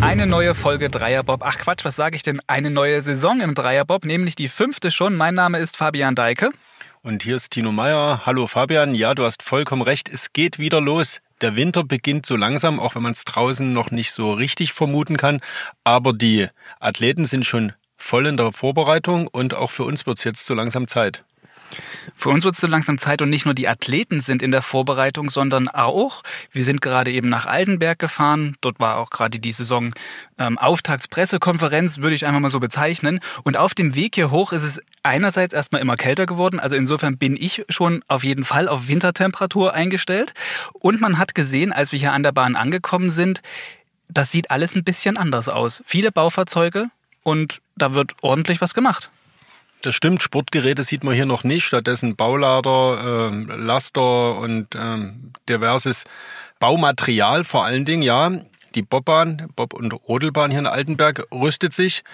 Eine neue Folge Dreierbob. Ach Quatsch, was sage ich denn? Eine neue Saison im Dreierbob, nämlich die fünfte schon. Mein Name ist Fabian Deike. Und hier ist Tino Meyer. Hallo Fabian. Ja, du hast vollkommen recht. Es geht wieder los. Der Winter beginnt so langsam, auch wenn man es draußen noch nicht so richtig vermuten kann. Aber die Athleten sind schon voll in der Vorbereitung und auch für uns wird es jetzt so langsam Zeit. Für uns wird es so langsam Zeit und nicht nur die Athleten sind in der Vorbereitung, sondern auch, wir sind gerade eben nach Altenberg gefahren. Dort war auch gerade die Saison ähm, Auftaktspressekonferenz, würde ich einfach mal so bezeichnen. Und auf dem Weg hier hoch ist es einerseits erstmal immer kälter geworden. Also insofern bin ich schon auf jeden Fall auf Wintertemperatur eingestellt. Und man hat gesehen, als wir hier an der Bahn angekommen sind, das sieht alles ein bisschen anders aus. Viele Baufahrzeuge und da wird ordentlich was gemacht. Das stimmt, Sportgeräte sieht man hier noch nicht. Stattdessen Baulader, äh, Laster und ähm, diverses Baumaterial vor allen Dingen, ja. Die Bobbahn, Bob- und Rodelbahn hier in Altenberg rüstet sich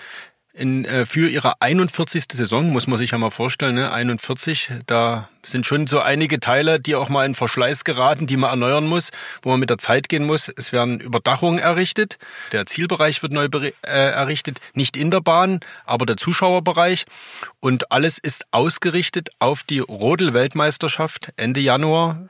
in, äh, für ihre 41. Saison, muss man sich ja mal vorstellen, ne? 41, da sind schon so einige Teile, die auch mal in Verschleiß geraten, die man erneuern muss, wo man mit der Zeit gehen muss. Es werden Überdachungen errichtet, der Zielbereich wird neu äh, errichtet, nicht in der Bahn, aber der Zuschauerbereich. Und alles ist ausgerichtet auf die Rodel-Weltmeisterschaft Ende Januar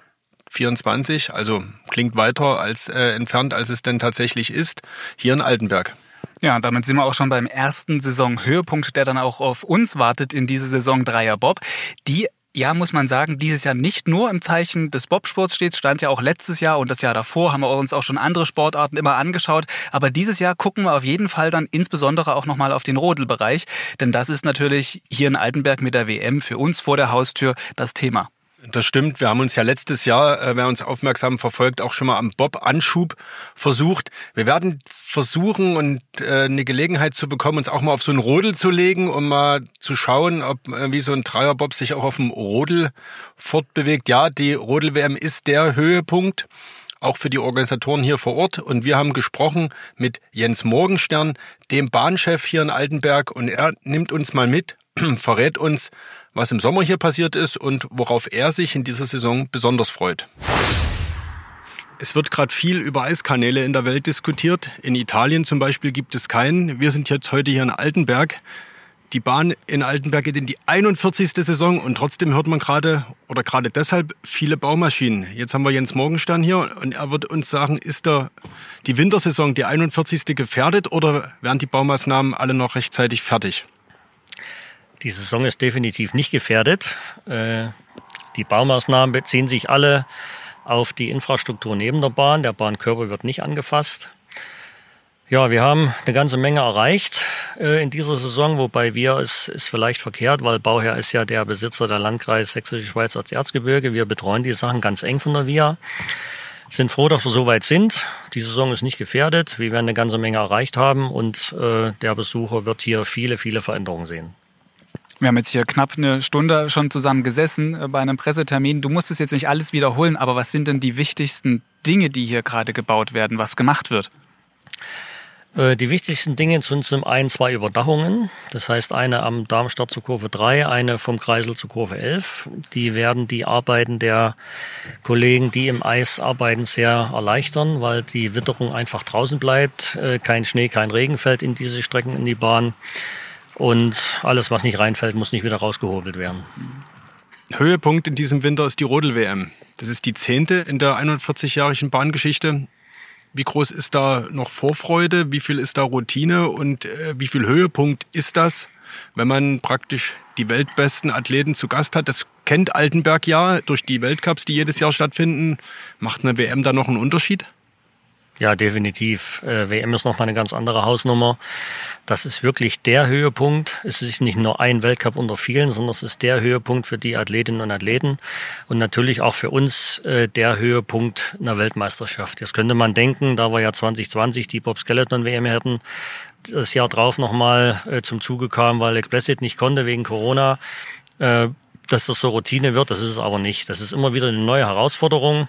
24, also klingt weiter als äh, entfernt, als es denn tatsächlich ist, hier in Altenberg. Ja, damit sind wir auch schon beim ersten Saisonhöhepunkt, der dann auch auf uns wartet in diese Saison Dreier Bob. Die ja, muss man sagen, dieses Jahr nicht nur im Zeichen des Bobsports steht, stand ja auch letztes Jahr und das Jahr davor haben wir uns auch schon andere Sportarten immer angeschaut. Aber dieses Jahr gucken wir auf jeden Fall dann insbesondere auch nochmal auf den Rodelbereich, denn das ist natürlich hier in Altenberg mit der WM für uns vor der Haustür das Thema. Das stimmt. Wir haben uns ja letztes Jahr, äh, wer uns aufmerksam verfolgt, auch schon mal am Bob-Anschub versucht. Wir werden versuchen und äh, eine Gelegenheit zu bekommen, uns auch mal auf so ein Rodel zu legen, um mal zu schauen, ob äh, wie so ein Dreierbob sich auch auf dem Rodel fortbewegt. Ja, die Rodel-WM ist der Höhepunkt auch für die Organisatoren hier vor Ort. Und wir haben gesprochen mit Jens Morgenstern, dem Bahnchef hier in Altenberg. Und er nimmt uns mal mit, verrät uns, was im Sommer hier passiert ist und worauf er sich in dieser Saison besonders freut. Es wird gerade viel über Eiskanäle in der Welt diskutiert. In Italien zum Beispiel gibt es keinen. Wir sind jetzt heute hier in Altenberg. Die Bahn in Altenberg geht in die 41. Saison und trotzdem hört man gerade oder gerade deshalb viele Baumaschinen. Jetzt haben wir Jens Morgenstern hier und er wird uns sagen, ist da die Wintersaison, die 41. gefährdet oder werden die Baumaßnahmen alle noch rechtzeitig fertig? Die Saison ist definitiv nicht gefährdet. Äh, die Baumaßnahmen beziehen sich alle auf die Infrastruktur neben der Bahn. Der Bahnkörper wird nicht angefasst. Ja, wir haben eine ganze Menge erreicht äh, in dieser Saison, wobei wir es ist vielleicht verkehrt, weil Bauherr ist ja der Besitzer der Landkreis Sächsische Schweiz als Erzgebirge. Wir betreuen die Sachen ganz eng von der VIA. Sind froh, dass wir so weit sind. Die Saison ist nicht gefährdet. Wir werden eine ganze Menge erreicht haben und äh, der Besucher wird hier viele, viele Veränderungen sehen. Wir haben jetzt hier knapp eine Stunde schon zusammen gesessen äh, bei einem Pressetermin. Du musst es jetzt nicht alles wiederholen, aber was sind denn die wichtigsten Dinge, die hier gerade gebaut werden, was gemacht wird? Äh, die wichtigsten Dinge sind zum einen zwei Überdachungen. Das heißt, eine am Darmstadt zur Kurve 3, eine vom Kreisel zur Kurve 11. Die werden die Arbeiten der Kollegen, die im Eis arbeiten, sehr erleichtern, weil die Witterung einfach draußen bleibt. Äh, kein Schnee, kein Regen fällt in diese Strecken in die Bahn. Und alles, was nicht reinfällt, muss nicht wieder rausgehobelt werden. Höhepunkt in diesem Winter ist die Rodel-WM. Das ist die zehnte in der 41-jährigen Bahngeschichte. Wie groß ist da noch Vorfreude? Wie viel ist da Routine? Und äh, wie viel Höhepunkt ist das, wenn man praktisch die weltbesten Athleten zu Gast hat? Das kennt Altenberg ja durch die Weltcups, die jedes Jahr stattfinden. Macht eine WM da noch einen Unterschied? Ja, definitiv. Äh, WM ist nochmal eine ganz andere Hausnummer. Das ist wirklich der Höhepunkt. Es ist nicht nur ein Weltcup unter vielen, sondern es ist der Höhepunkt für die Athletinnen und Athleten und natürlich auch für uns äh, der Höhepunkt einer Weltmeisterschaft. Jetzt könnte man denken, da wir ja 2020 die Bob Skeleton WM hätten, das Jahr drauf nochmal äh, zum Zuge kam, weil Explicit nicht konnte wegen Corona, äh, dass das so Routine wird. Das ist es aber nicht. Das ist immer wieder eine neue Herausforderung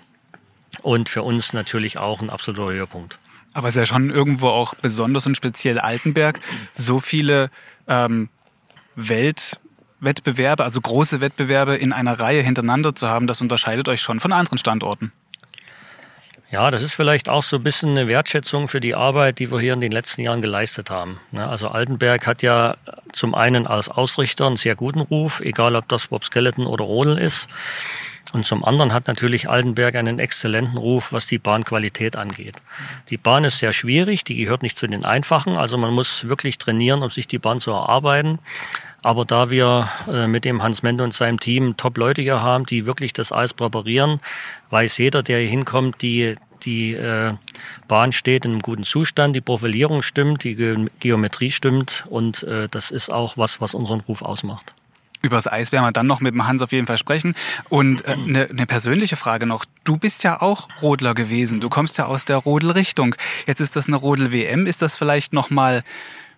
und für uns natürlich auch ein absoluter Höhepunkt. Aber es ist ja schon irgendwo auch besonders und speziell Altenberg, so viele ähm, Weltwettbewerbe, also große Wettbewerbe in einer Reihe hintereinander zu haben, das unterscheidet euch schon von anderen Standorten. Ja, das ist vielleicht auch so ein bisschen eine Wertschätzung für die Arbeit, die wir hier in den letzten Jahren geleistet haben. Ne, also Altenberg hat ja zum einen als Ausrichter einen sehr guten Ruf, egal ob das Bob Skeleton oder Rodel ist. Und zum anderen hat natürlich Altenberg einen exzellenten Ruf, was die Bahnqualität angeht. Die Bahn ist sehr schwierig, die gehört nicht zu den einfachen, also man muss wirklich trainieren, um sich die Bahn zu erarbeiten. Aber da wir äh, mit dem Hans Mende und seinem Team Top-Leute hier haben, die wirklich das Eis präparieren, weiß jeder, der hier hinkommt, die die äh, Bahn steht in einem guten Zustand, die Profilierung stimmt, die Ge Geometrie stimmt und äh, das ist auch was, was unseren Ruf ausmacht. Über das Eis werden wir dann noch mit dem Hans auf jeden Fall sprechen. Und äh, eine, eine persönliche Frage noch. Du bist ja auch Rodler gewesen. Du kommst ja aus der Rodel-Richtung. Jetzt ist das eine Rodel-WM. Ist das vielleicht noch mal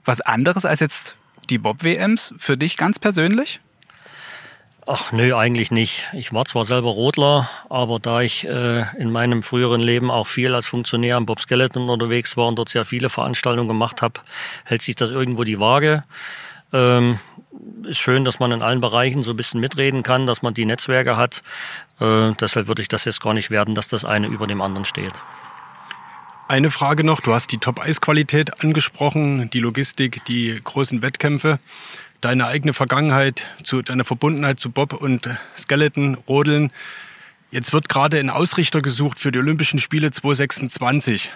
was anderes als jetzt die Bob-WMs für dich ganz persönlich? Ach nö, eigentlich nicht. Ich war zwar selber Rodler, aber da ich äh, in meinem früheren Leben auch viel als Funktionär am Bob Skeleton unterwegs war und dort sehr viele Veranstaltungen gemacht habe, hält sich das irgendwo die Waage. Ähm, ist schön, dass man in allen Bereichen so ein bisschen mitreden kann, dass man die Netzwerke hat. Äh, deshalb würde ich das jetzt gar nicht werden, dass das eine über dem anderen steht. Eine Frage noch, du hast die Top-Eisqualität angesprochen, die Logistik, die großen Wettkämpfe, deine eigene Vergangenheit, zu, deine Verbundenheit zu Bob und Skeleton, Rodeln. Jetzt wird gerade ein Ausrichter gesucht für die Olympischen Spiele 2026,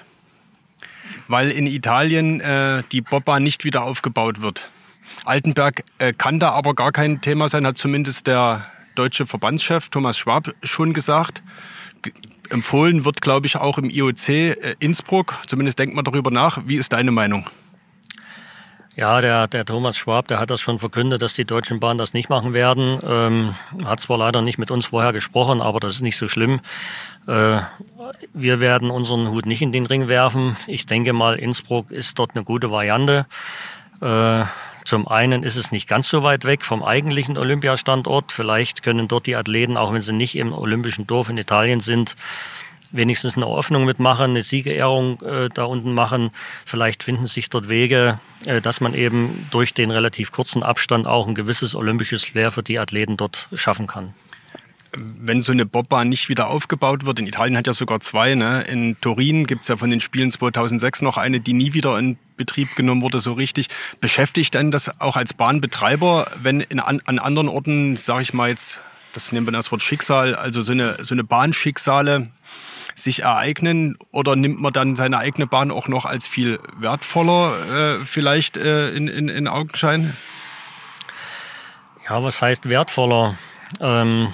weil in Italien äh, die Bobbahn nicht wieder aufgebaut wird. Altenberg äh, kann da aber gar kein Thema sein, hat zumindest der deutsche Verbandschef Thomas Schwab schon gesagt empfohlen wird, glaube ich, auch im IOC äh, Innsbruck. Zumindest denkt man darüber nach. Wie ist deine Meinung? Ja, der, der Thomas Schwab, der hat das schon verkündet, dass die Deutschen Bahnen das nicht machen werden. Ähm, hat zwar leider nicht mit uns vorher gesprochen, aber das ist nicht so schlimm. Äh, wir werden unseren Hut nicht in den Ring werfen. Ich denke mal, Innsbruck ist dort eine gute Variante. Äh, zum einen ist es nicht ganz so weit weg vom eigentlichen Olympiastandort. Vielleicht können dort die Athleten, auch wenn sie nicht im Olympischen Dorf in Italien sind, wenigstens eine Eröffnung mitmachen, eine Siegerehrung äh, da unten machen. Vielleicht finden sich dort Wege, äh, dass man eben durch den relativ kurzen Abstand auch ein gewisses olympisches Flair für die Athleten dort schaffen kann wenn so eine Bobbahn nicht wieder aufgebaut wird, in Italien hat ja sogar zwei, ne? in Turin gibt's ja von den Spielen 2006 noch eine, die nie wieder in Betrieb genommen wurde, so richtig. Beschäftigt denn das auch als Bahnbetreiber, wenn in, an, an anderen Orten, sage ich mal jetzt, das nennt man das Wort Schicksal, also so eine, so eine Bahnschicksale sich ereignen oder nimmt man dann seine eigene Bahn auch noch als viel wertvoller äh, vielleicht äh, in, in, in Augenschein? Ja, was heißt wertvoller? Ähm,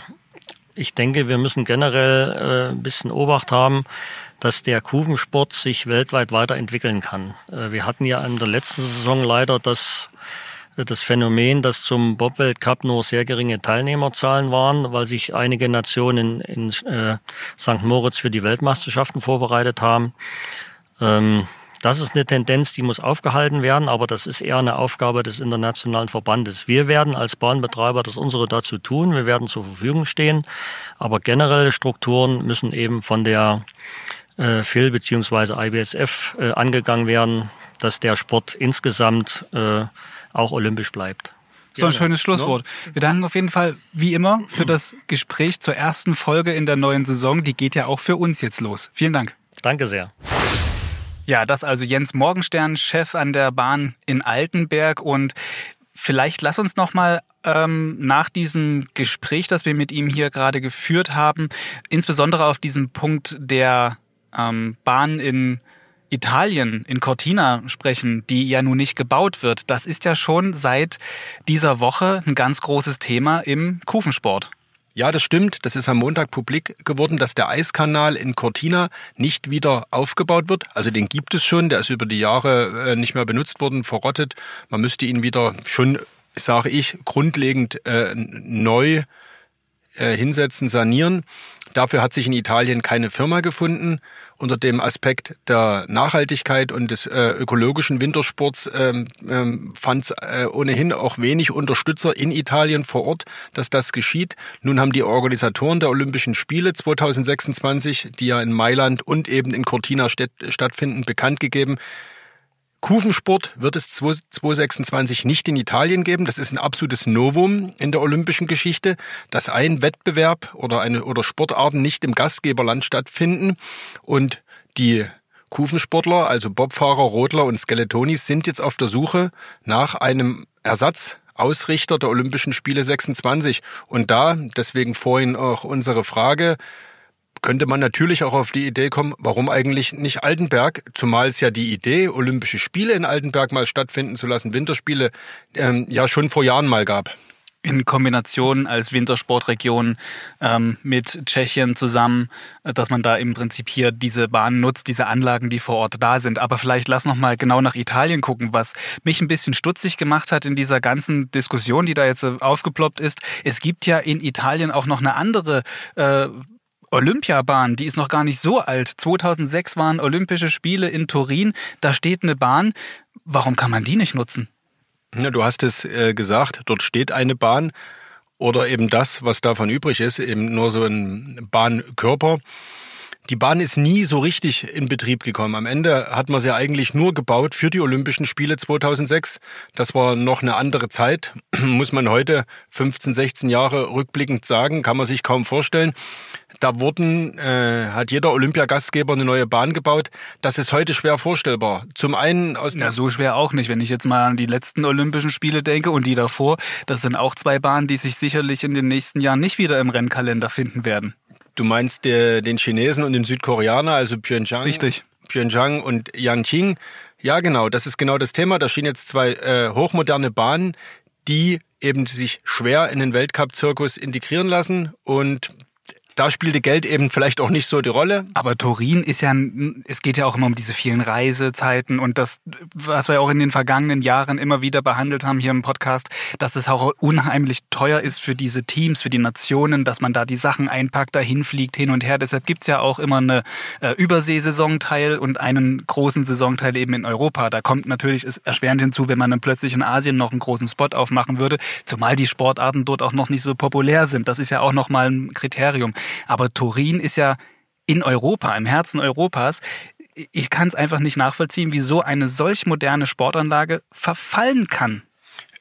ich denke, wir müssen generell äh, ein bisschen Obacht haben, dass der Kuvensport sich weltweit weiterentwickeln kann. Äh, wir hatten ja in der letzten Saison leider das, äh, das Phänomen, dass zum Bob-Weltcup nur sehr geringe Teilnehmerzahlen waren, weil sich einige Nationen in, in äh, St. Moritz für die Weltmeisterschaften vorbereitet haben. Ähm, das ist eine Tendenz, die muss aufgehalten werden, aber das ist eher eine Aufgabe des internationalen Verbandes. Wir werden als Bahnbetreiber das unsere dazu tun, wir werden zur Verfügung stehen, aber generelle Strukturen müssen eben von der äh, FIL bzw. IBSF äh, angegangen werden, dass der Sport insgesamt äh, auch olympisch bleibt. So ein schönes Schlusswort. Wir danken auf jeden Fall, wie immer, für das Gespräch zur ersten Folge in der neuen Saison. Die geht ja auch für uns jetzt los. Vielen Dank. Danke sehr. Ja, das also Jens Morgenstern, Chef an der Bahn in Altenberg. Und vielleicht lass uns noch mal ähm, nach diesem Gespräch, das wir mit ihm hier gerade geführt haben, insbesondere auf diesen Punkt der ähm, Bahn in Italien, in Cortina sprechen, die ja nun nicht gebaut wird. Das ist ja schon seit dieser Woche ein ganz großes Thema im Kufensport. Ja, das stimmt. Das ist am Montag publik geworden, dass der Eiskanal in Cortina nicht wieder aufgebaut wird. Also den gibt es schon. Der ist über die Jahre äh, nicht mehr benutzt worden, verrottet. Man müsste ihn wieder schon, sage ich, grundlegend äh, neu äh, hinsetzen, sanieren. Dafür hat sich in Italien keine Firma gefunden unter dem Aspekt der Nachhaltigkeit und des äh, ökologischen Wintersports ähm, ähm, fand es äh, ohnehin auch wenig Unterstützer in Italien vor Ort, dass das geschieht. Nun haben die Organisatoren der Olympischen Spiele 2026, die ja in Mailand und eben in Cortina stattfinden, bekannt gegeben, Kufensport wird es 2026 nicht in Italien geben. Das ist ein absolutes Novum in der olympischen Geschichte, dass ein Wettbewerb oder eine oder Sportarten nicht im Gastgeberland stattfinden und die Kufensportler, also Bobfahrer, Rodler und Skeletonis sind jetzt auf der Suche nach einem Ersatzausrichter der Olympischen Spiele 26 und da deswegen vorhin auch unsere Frage könnte man natürlich auch auf die Idee kommen, warum eigentlich nicht Altenberg, zumal es ja die Idee, Olympische Spiele in Altenberg mal stattfinden zu lassen, Winterspiele, ähm, ja schon vor Jahren mal gab in Kombination als Wintersportregion ähm, mit Tschechien zusammen, äh, dass man da im Prinzip hier diese Bahnen nutzt, diese Anlagen, die vor Ort da sind. Aber vielleicht lass noch mal genau nach Italien gucken, was mich ein bisschen stutzig gemacht hat in dieser ganzen Diskussion, die da jetzt aufgeploppt ist. Es gibt ja in Italien auch noch eine andere äh, Olympiabahn, die ist noch gar nicht so alt. 2006 waren Olympische Spiele in Turin. Da steht eine Bahn. Warum kann man die nicht nutzen? Ja, du hast es äh, gesagt, dort steht eine Bahn oder eben das, was davon übrig ist, eben nur so ein Bahnkörper. Die Bahn ist nie so richtig in Betrieb gekommen. Am Ende hat man sie eigentlich nur gebaut für die Olympischen Spiele 2006. Das war noch eine andere Zeit, muss man heute 15, 16 Jahre rückblickend sagen, kann man sich kaum vorstellen. Da wurden, äh, hat jeder Olympiagastgeber eine neue Bahn gebaut. Das ist heute schwer vorstellbar. Zum einen aus Ja, so schwer auch nicht. Wenn ich jetzt mal an die letzten Olympischen Spiele denke und die davor, das sind auch zwei Bahnen, die sich sicherlich in den nächsten Jahren nicht wieder im Rennkalender finden werden. Du meinst der, den Chinesen und den Südkoreaner, also Pyeongchang? Richtig. Pyeongchang und Yanqing. Ja, genau, das ist genau das Thema. Da stehen jetzt zwei äh, hochmoderne Bahnen, die eben sich schwer in den Weltcup-Zirkus integrieren lassen und da spielte Geld eben vielleicht auch nicht so die Rolle. Aber Turin ist ja, es geht ja auch immer um diese vielen Reisezeiten und das, was wir auch in den vergangenen Jahren immer wieder behandelt haben hier im Podcast, dass es auch unheimlich teuer ist für diese Teams, für die Nationen, dass man da die Sachen einpackt, dahin fliegt, hin und her. Deshalb gibt's ja auch immer eine äh, Überseesaisonteil und einen großen Saisonteil eben in Europa. Da kommt natürlich ist erschwerend hinzu, wenn man dann plötzlich in Asien noch einen großen Spot aufmachen würde, zumal die Sportarten dort auch noch nicht so populär sind. Das ist ja auch nochmal ein Kriterium. Aber Turin ist ja in Europa, im Herzen Europas. Ich kann es einfach nicht nachvollziehen, wie so eine solch moderne Sportanlage verfallen kann.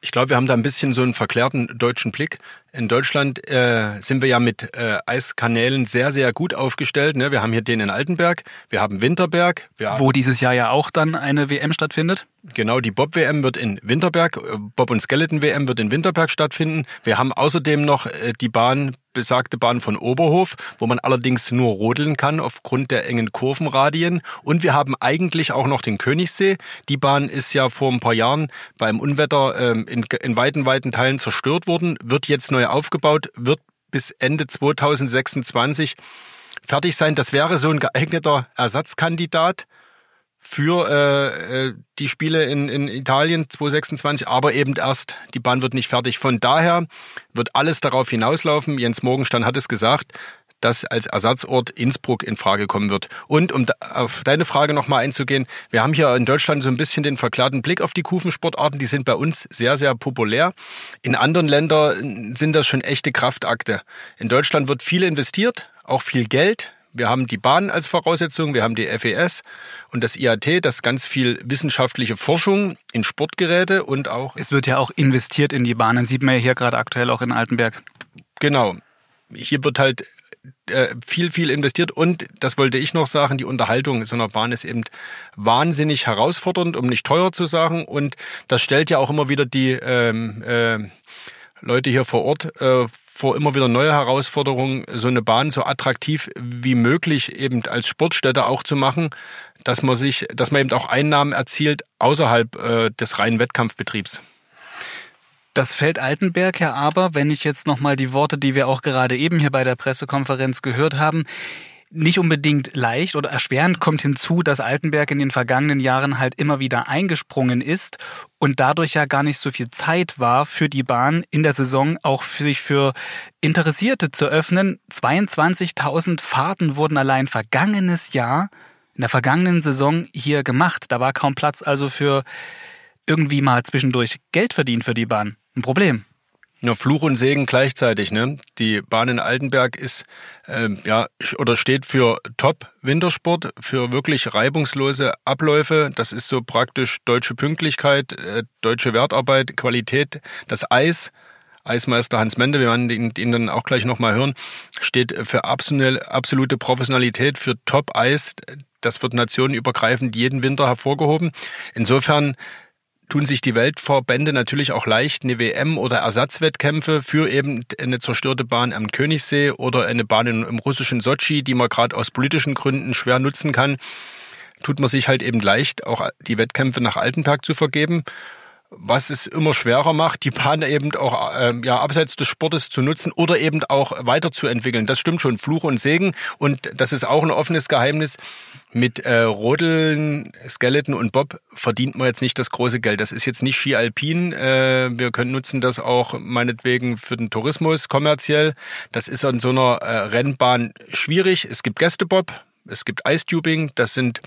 Ich glaube, wir haben da ein bisschen so einen verklärten deutschen Blick. In Deutschland äh, sind wir ja mit äh, Eiskanälen sehr, sehr gut aufgestellt. Ne? Wir haben hier den in Altenberg, wir haben Winterberg. Wir Wo dieses Jahr ja auch dann eine WM stattfindet. Genau, die Bob-WM wird in Winterberg, äh, Bob- und Skeleton-WM wird in Winterberg stattfinden. Wir haben außerdem noch äh, die Bahn, besagte Bahn von Oberhof, wo man allerdings nur rodeln kann aufgrund der engen Kurvenradien. Und wir haben eigentlich auch noch den Königssee. Die Bahn ist ja vor ein paar Jahren beim Unwetter ähm, in, in weiten, weiten Teilen zerstört worden, wird jetzt neu aufgebaut, wird bis Ende 2026 fertig sein. Das wäre so ein geeigneter Ersatzkandidat für äh, äh die Spiele in, in Italien 2026, aber eben erst, die Bahn wird nicht fertig. Von daher wird alles darauf hinauslaufen. Jens Morgenstern hat es gesagt, dass als Ersatzort Innsbruck in Frage kommen wird. Und um auf deine Frage nochmal einzugehen, wir haben hier in Deutschland so ein bisschen den verklärten Blick auf die Kufensportarten. Die sind bei uns sehr, sehr populär. In anderen Ländern sind das schon echte Kraftakte. In Deutschland wird viel investiert, auch viel Geld. Wir haben die Bahn als Voraussetzung, wir haben die FES und das IAT, das ganz viel wissenschaftliche Forschung in Sportgeräte und auch. Es wird ja auch investiert in die Bahnen, sieht man ja hier gerade aktuell auch in Altenberg. Genau. Hier wird halt viel, viel investiert und das wollte ich noch sagen, die Unterhaltung so einer Bahn ist eben wahnsinnig herausfordernd, um nicht teuer zu sagen und das stellt ja auch immer wieder die ähm, äh, Leute hier vor Ort äh, vor immer wieder neue Herausforderungen, so eine Bahn so attraktiv wie möglich eben als Sportstätte auch zu machen, dass man sich, dass man eben auch Einnahmen erzielt außerhalb äh, des reinen Wettkampfbetriebs. Das fällt Altenberg ja aber, wenn ich jetzt nochmal die Worte, die wir auch gerade eben hier bei der Pressekonferenz gehört haben, nicht unbedingt leicht oder erschwerend kommt hinzu, dass Altenberg in den vergangenen Jahren halt immer wieder eingesprungen ist und dadurch ja gar nicht so viel Zeit war für die Bahn in der Saison auch für sich für Interessierte zu öffnen. 22.000 Fahrten wurden allein vergangenes Jahr in der vergangenen Saison hier gemacht. Da war kaum Platz also für irgendwie mal zwischendurch Geld verdienen für die Bahn. Ein Problem. Na, Fluch und Segen gleichzeitig. Ne? Die Bahn in Altenberg ist äh, ja oder steht für Top-Wintersport, für wirklich reibungslose Abläufe. Das ist so praktisch deutsche Pünktlichkeit, äh, deutsche Wertarbeit, Qualität. Das Eis, Eismeister Hans Mende, wir werden ihn, ihn dann auch gleich nochmal hören, steht für absolute Professionalität, für Top-Eis. Das wird nationenübergreifend jeden Winter hervorgehoben. Insofern tun sich die Weltverbände natürlich auch leicht, eine WM oder Ersatzwettkämpfe für eben eine zerstörte Bahn am Königssee oder eine Bahn im russischen Sochi, die man gerade aus politischen Gründen schwer nutzen kann, tut man sich halt eben leicht, auch die Wettkämpfe nach Altenberg zu vergeben was es immer schwerer macht, die Bahn eben auch äh, ja, abseits des Sportes zu nutzen oder eben auch weiterzuentwickeln. Das stimmt schon, Fluch und Segen. Und das ist auch ein offenes Geheimnis. Mit äh, Rodeln, Skeleton und Bob verdient man jetzt nicht das große Geld. Das ist jetzt nicht Ski Alpin. Äh, wir können nutzen das auch meinetwegen für den Tourismus kommerziell. Das ist an so einer äh, Rennbahn schwierig. Es gibt Gästebob, es gibt Eistubing, das sind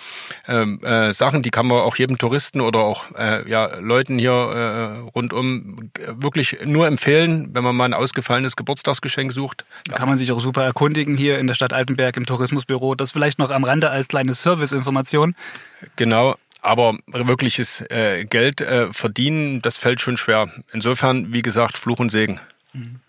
ähm, äh, Sachen, die kann man auch jedem Touristen oder auch äh, ja, Leuten hier äh, rundum wirklich nur empfehlen, wenn man mal ein ausgefallenes Geburtstagsgeschenk sucht. Da kann man sich auch super erkundigen hier in der Stadt Altenberg im Tourismusbüro. Das vielleicht noch am Rande als kleine Serviceinformation. Genau, aber wirkliches äh, Geld äh, verdienen, das fällt schon schwer. Insofern, wie gesagt, Fluch und Segen. Mhm.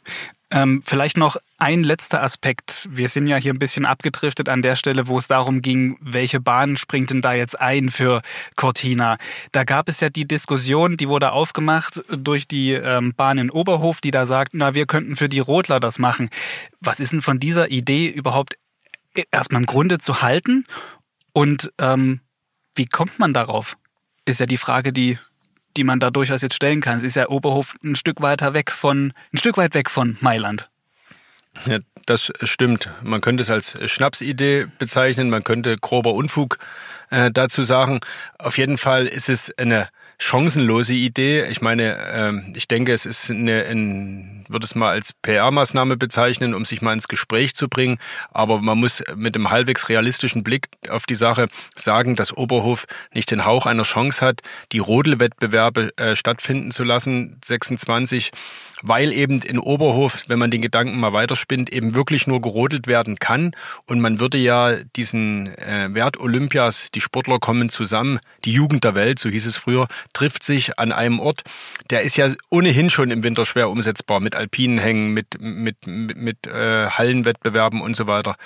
Ähm, vielleicht noch ein letzter Aspekt. Wir sind ja hier ein bisschen abgedriftet an der Stelle, wo es darum ging, welche Bahn springt denn da jetzt ein für Cortina. Da gab es ja die Diskussion, die wurde aufgemacht durch die ähm, Bahn in Oberhof, die da sagt, na, wir könnten für die Rotler das machen. Was ist denn von dieser Idee überhaupt erstmal im Grunde zu halten? Und ähm, wie kommt man darauf? Ist ja die Frage, die die man da durchaus jetzt stellen kann. Es ist ja Oberhof ein Stück weiter weg von, ein Stück weit weg von Mailand. Ja, das stimmt. Man könnte es als Schnapsidee bezeichnen, man könnte grober Unfug äh, dazu sagen. Auf jeden Fall ist es eine chancenlose Idee. Ich meine, ähm, ich denke, es ist eine, ein, würde es mal als PR-Maßnahme bezeichnen, um sich mal ins Gespräch zu bringen. Aber man muss mit einem halbwegs realistischen Blick auf die Sache sagen, dass Oberhof nicht den Hauch einer Chance hat, die Rodelwettbewerbe äh, stattfinden zu lassen. 26 weil eben in Oberhof, wenn man den Gedanken mal weiterspinnt, eben wirklich nur gerodelt werden kann. Und man würde ja diesen äh, Wert Olympias, die Sportler kommen zusammen, die Jugend der Welt, so hieß es früher, trifft sich an einem Ort. Der ist ja ohnehin schon im Winter schwer umsetzbar mit alpinen Hängen, mit, mit, mit, mit äh, Hallenwettbewerben und so weiter.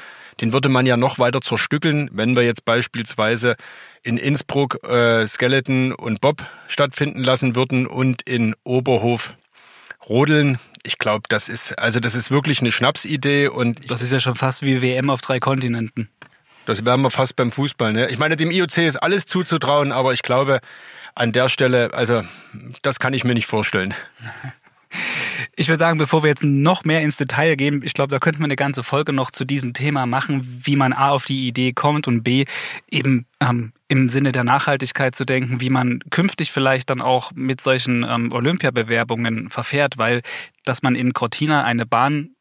Den würde man ja noch weiter zerstückeln, wenn wir jetzt beispielsweise in Innsbruck äh, Skeleton und Bob stattfinden lassen würden und in Oberhof Rodeln, ich glaube, das ist, also das ist wirklich eine Schnapsidee und. Das ist ja schon fast wie WM auf drei Kontinenten. Das wären wir fast beim Fußball, ne? Ich meine, dem IOC ist alles zuzutrauen, aber ich glaube, an der Stelle, also, das kann ich mir nicht vorstellen. Ich würde sagen, bevor wir jetzt noch mehr ins Detail gehen, ich glaube, da könnten wir eine ganze Folge noch zu diesem Thema machen, wie man A auf die Idee kommt und B eben ähm, im Sinne der Nachhaltigkeit zu denken, wie man künftig vielleicht dann auch mit solchen ähm, Olympiabewerbungen verfährt, weil dass man in Cortina eine Bahn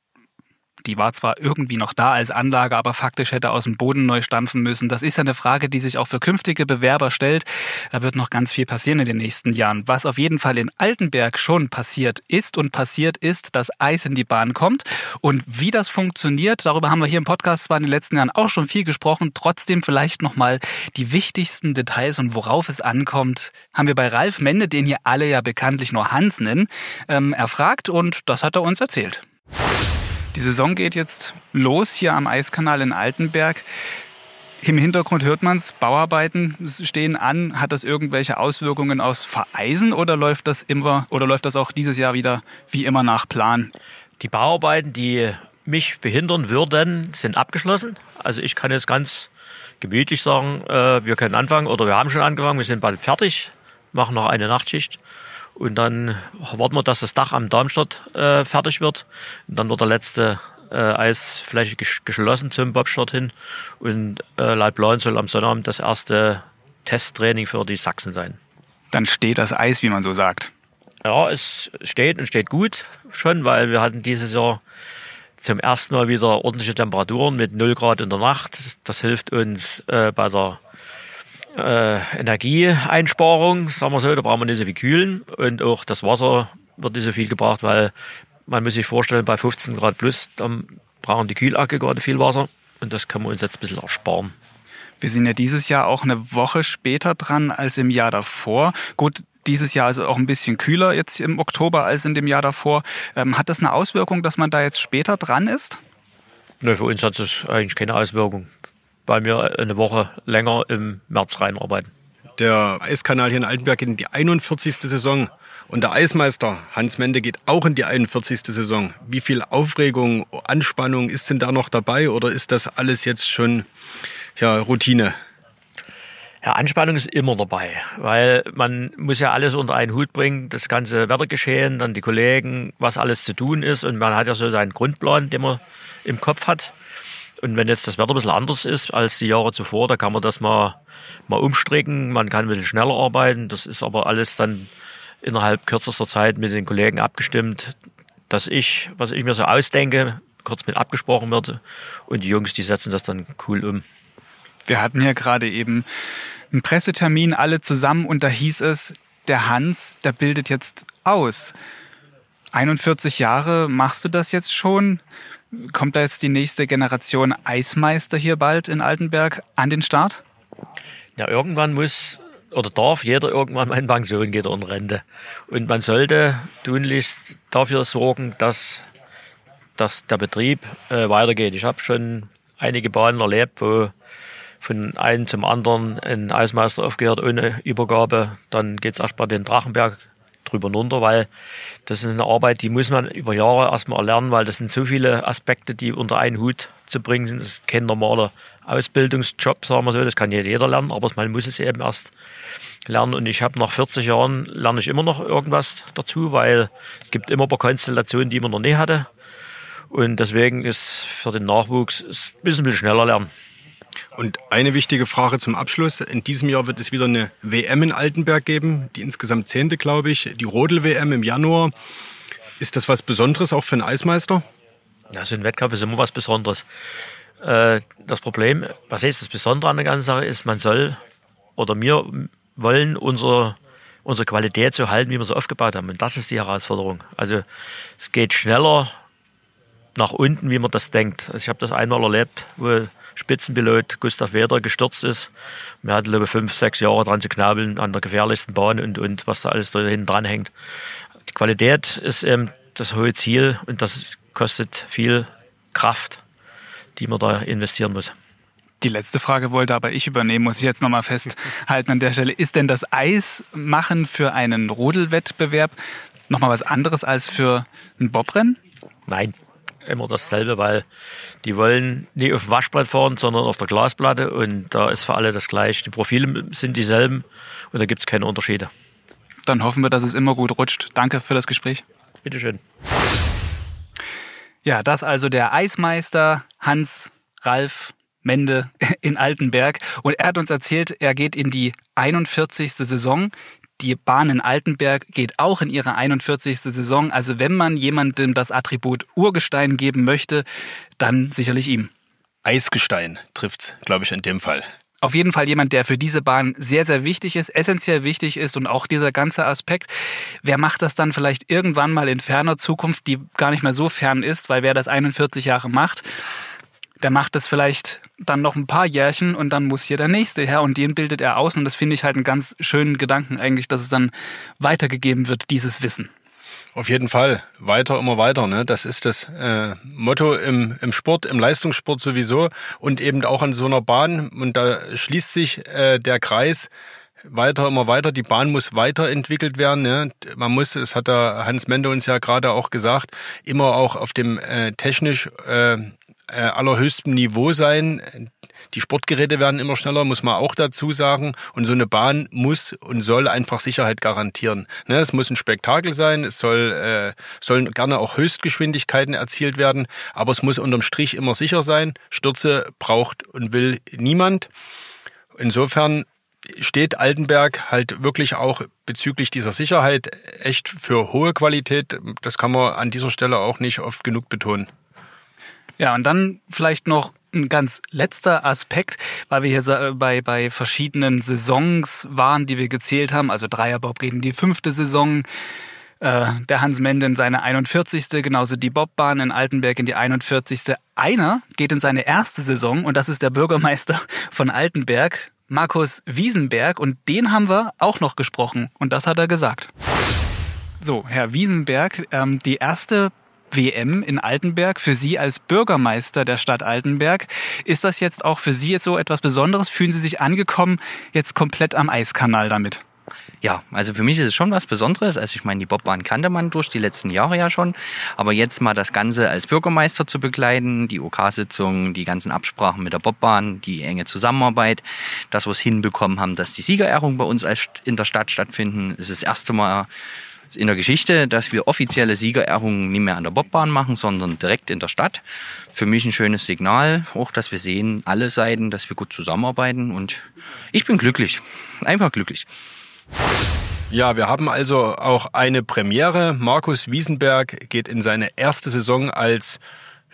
die war zwar irgendwie noch da als Anlage, aber faktisch hätte aus dem Boden neu stampfen müssen. Das ist eine Frage, die sich auch für künftige Bewerber stellt. Da wird noch ganz viel passieren in den nächsten Jahren. Was auf jeden Fall in Altenberg schon passiert ist und passiert ist, dass Eis in die Bahn kommt. Und wie das funktioniert, darüber haben wir hier im Podcast zwar in den letzten Jahren auch schon viel gesprochen. Trotzdem vielleicht nochmal die wichtigsten Details und worauf es ankommt, haben wir bei Ralf Mende, den hier alle ja bekanntlich nur Hans nennen, ähm, erfragt und das hat er uns erzählt. Die Saison geht jetzt los hier am Eiskanal in Altenberg. Im Hintergrund hört man es, Bauarbeiten stehen an. Hat das irgendwelche Auswirkungen aus Vereisen oder läuft das immer oder läuft das auch dieses Jahr wieder wie immer nach Plan? Die Bauarbeiten, die mich behindern würden, sind abgeschlossen. Also ich kann jetzt ganz gemütlich sagen, äh, wir können anfangen oder wir haben schon angefangen, wir sind bald fertig, machen noch eine Nachtschicht und dann warten wir, dass das Dach am Darmstadt äh, fertig wird. Und dann wird der letzte äh, Eisfläche geschlossen zum Bobstart hin. Und äh, laut Plan soll am Sonnabend das erste Testtraining für die Sachsen sein. Dann steht das Eis, wie man so sagt. Ja, es steht und steht gut schon, weil wir hatten dieses Jahr zum ersten Mal wieder ordentliche Temperaturen mit 0 Grad in der Nacht. Das hilft uns äh, bei der äh, Energieeinsparung, sagen wir so, da brauchen wir nicht so viel kühlen und auch das Wasser wird nicht so viel gebraucht, weil Man muss sich vorstellen, bei 15 Grad plus, dann brauchen die Kühlaggregate viel Wasser und das können wir uns jetzt ein bisschen ersparen. Wir sind ja dieses Jahr auch eine Woche später dran als im Jahr davor. Gut, dieses Jahr ist auch ein bisschen kühler jetzt im Oktober als in dem Jahr davor. Ähm, hat das eine Auswirkung, dass man da jetzt später dran ist? Nö, für uns hat es eigentlich keine Auswirkung, weil wir eine Woche länger im März reinarbeiten. Der Eiskanal hier in Altenberg geht in die 41. Saison. Und der Eismeister Hans Mende geht auch in die 41. Saison. Wie viel Aufregung, Anspannung ist denn da noch dabei oder ist das alles jetzt schon ja, Routine? Ja, Anspannung ist immer dabei, weil man muss ja alles unter einen Hut bringen, das ganze Wettergeschehen, dann die Kollegen, was alles zu tun ist und man hat ja so seinen Grundplan, den man im Kopf hat. Und wenn jetzt das Wetter ein bisschen anders ist als die Jahre zuvor, da kann man das mal, mal umstricken, man kann ein bisschen schneller arbeiten, das ist aber alles dann innerhalb kürzester Zeit mit den Kollegen abgestimmt, dass ich, was ich mir so ausdenke, kurz mit abgesprochen wird und die Jungs, die setzen das dann cool um. Wir hatten hier gerade eben einen Pressetermin alle zusammen und da hieß es, der Hans, der bildet jetzt aus. 41 Jahre machst du das jetzt schon? Kommt da jetzt die nächste Generation Eismeister hier bald in Altenberg an den Start? Ja, irgendwann muss oder darf jeder irgendwann mal in Pension gehen oder in Rente. Und man sollte tunlichst dafür sorgen, dass, dass der Betrieb äh, weitergeht. Ich habe schon einige Bahnen erlebt, wo von einem zum anderen ein Eismeister aufgehört ohne Übergabe. Dann geht es erst bei den Drachenberg drüber runter, weil das ist eine Arbeit, die muss man über Jahre erstmal erlernen, weil das sind so viele Aspekte, die unter einen Hut zu bringen sind. Das ist kein normaler Ausbildungsjob, sagen wir so. Das kann jeder lernen, aber man muss es eben erst lernen. Und ich habe nach 40 Jahren lerne ich immer noch irgendwas dazu, weil es gibt immer ein paar Konstellationen, die man noch nie hatte. Und deswegen ist für den Nachwuchs ein bisschen schneller lernen. Und eine wichtige Frage zum Abschluss. In diesem Jahr wird es wieder eine WM in Altenberg geben, die insgesamt zehnte, glaube ich, die Rodel-WM im Januar. Ist das was Besonderes auch für einen Eismeister? Ja, so ein Wettkampf ist immer was Besonderes. Äh, das Problem, was ist das Besondere an der ganzen Sache, ist, man soll oder wir wollen unsere, unsere Qualität so halten, wie wir sie aufgebaut haben. Und das ist die Herausforderung. Also es geht schneller nach unten, wie man das denkt. Also ich habe das einmal erlebt, wo Spitzenpilot Gustav Weder gestürzt ist. Wir hatten, glaube ich, fünf, sechs Jahre dran zu knabeln an der gefährlichsten Bahn und, und was da alles da hinten dran hängt. Die Qualität ist eben das hohe Ziel und das kostet viel Kraft, die man da investieren muss. Die letzte Frage wollte aber ich übernehmen, muss ich jetzt nochmal festhalten an der Stelle. Ist denn das Eismachen für einen Rodelwettbewerb nochmal was anderes als für ein Bobrennen? Nein, immer dasselbe, weil die wollen nicht auf dem Waschbrett fahren, sondern auf der Glasplatte und da ist für alle das gleiche. Die Profile sind dieselben und da gibt es keine Unterschiede. Dann hoffen wir, dass es immer gut rutscht. Danke für das Gespräch. Bitteschön. Ja, das also der Eismeister Hans Ralf Mende in Altenberg. Und er hat uns erzählt, er geht in die 41. Saison. Die Bahn in Altenberg geht auch in ihre 41. Saison. Also wenn man jemandem das Attribut Urgestein geben möchte, dann sicherlich ihm. Eisgestein trifft's, glaube ich, in dem Fall. Auf jeden Fall jemand, der für diese Bahn sehr, sehr wichtig ist, essentiell wichtig ist und auch dieser ganze Aspekt. Wer macht das dann vielleicht irgendwann mal in ferner Zukunft, die gar nicht mehr so fern ist, weil wer das 41 Jahre macht, der macht das vielleicht dann noch ein paar Jährchen und dann muss hier der nächste her und den bildet er aus und das finde ich halt einen ganz schönen Gedanken eigentlich, dass es dann weitergegeben wird, dieses Wissen. Auf jeden Fall. Weiter, immer weiter. Ne? Das ist das äh, Motto im, im Sport, im Leistungssport sowieso und eben auch an so einer Bahn. Und da schließt sich äh, der Kreis weiter, immer weiter. Die Bahn muss weiterentwickelt werden. Ne? Man muss, es hat der Hans Mende uns ja gerade auch gesagt, immer auch auf dem äh, technisch äh, äh, allerhöchstem Niveau sein. Die Sportgeräte werden immer schneller, muss man auch dazu sagen. Und so eine Bahn muss und soll einfach Sicherheit garantieren. Ne, es muss ein Spektakel sein, es soll, äh, sollen gerne auch Höchstgeschwindigkeiten erzielt werden, aber es muss unterm Strich immer sicher sein. Stürze braucht und will niemand. Insofern steht Altenberg halt wirklich auch bezüglich dieser Sicherheit echt für hohe Qualität. Das kann man an dieser Stelle auch nicht oft genug betonen. Ja, und dann vielleicht noch ein ganz letzter Aspekt, weil wir hier bei, bei verschiedenen Saisons waren, die wir gezählt haben. Also Dreierbob geht in die fünfte Saison. Äh, der Hans Mende in seine 41. Genauso die Bobbahn in Altenberg in die 41. Einer geht in seine erste Saison und das ist der Bürgermeister von Altenberg, Markus Wiesenberg. Und den haben wir auch noch gesprochen und das hat er gesagt. So, Herr Wiesenberg, ähm, die erste WM in Altenberg für Sie als Bürgermeister der Stadt Altenberg. Ist das jetzt auch für Sie jetzt so etwas Besonderes? Fühlen Sie sich angekommen jetzt komplett am Eiskanal damit? Ja, also für mich ist es schon was Besonderes. Also ich meine, die Bobbahn kannte man durch die letzten Jahre ja schon. Aber jetzt mal das Ganze als Bürgermeister zu begleiten, die OK-Sitzung, die ganzen Absprachen mit der Bobbahn, die enge Zusammenarbeit, das, was hinbekommen haben, dass die Siegerehrungen bei uns in der Stadt stattfinden, ist das erste Mal in der Geschichte, dass wir offizielle Siegerehrungen nicht mehr an der Bobbahn machen, sondern direkt in der Stadt. Für mich ein schönes Signal, auch dass wir sehen, alle Seiten, dass wir gut zusammenarbeiten und ich bin glücklich, einfach glücklich. Ja, wir haben also auch eine Premiere. Markus Wiesenberg geht in seine erste Saison als,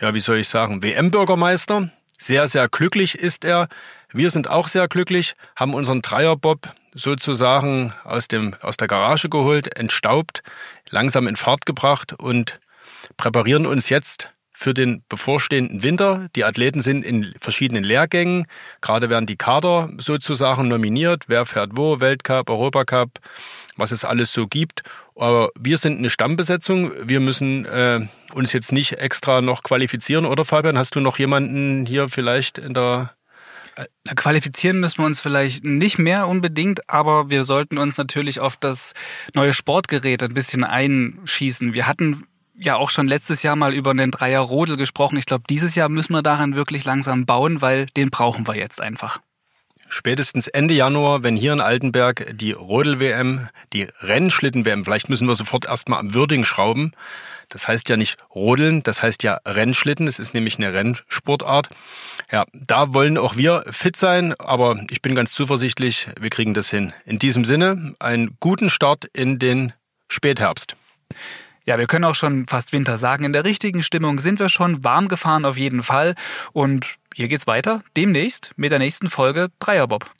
ja, wie soll ich sagen, WM-Bürgermeister. Sehr, sehr glücklich ist er. Wir sind auch sehr glücklich, haben unseren Dreierbob sozusagen aus, dem, aus der Garage geholt, entstaubt, langsam in Fahrt gebracht und präparieren uns jetzt für den bevorstehenden Winter. Die Athleten sind in verschiedenen Lehrgängen. Gerade werden die Kader sozusagen nominiert. Wer fährt wo? Weltcup, Europacup, was es alles so gibt. Aber wir sind eine Stammbesetzung. Wir müssen äh, uns jetzt nicht extra noch qualifizieren, oder Fabian? Hast du noch jemanden hier vielleicht in der Qualifizieren müssen wir uns vielleicht nicht mehr unbedingt, aber wir sollten uns natürlich auf das neue Sportgerät ein bisschen einschießen. Wir hatten ja auch schon letztes Jahr mal über einen Dreier Rodel gesprochen. Ich glaube, dieses Jahr müssen wir daran wirklich langsam bauen, weil den brauchen wir jetzt einfach. Spätestens Ende Januar, wenn hier in Altenberg die Rodel-WM, die Rennschlitten-WM, vielleicht müssen wir sofort erstmal am Würding schrauben, das heißt ja nicht Rodeln, das heißt ja Rennschlitten. Es ist nämlich eine Rennsportart. Ja, da wollen auch wir fit sein, aber ich bin ganz zuversichtlich, wir kriegen das hin. In diesem Sinne, einen guten Start in den Spätherbst. Ja, wir können auch schon fast Winter sagen. In der richtigen Stimmung sind wir schon warm gefahren auf jeden Fall. Und hier geht's weiter demnächst mit der nächsten Folge Dreierbob.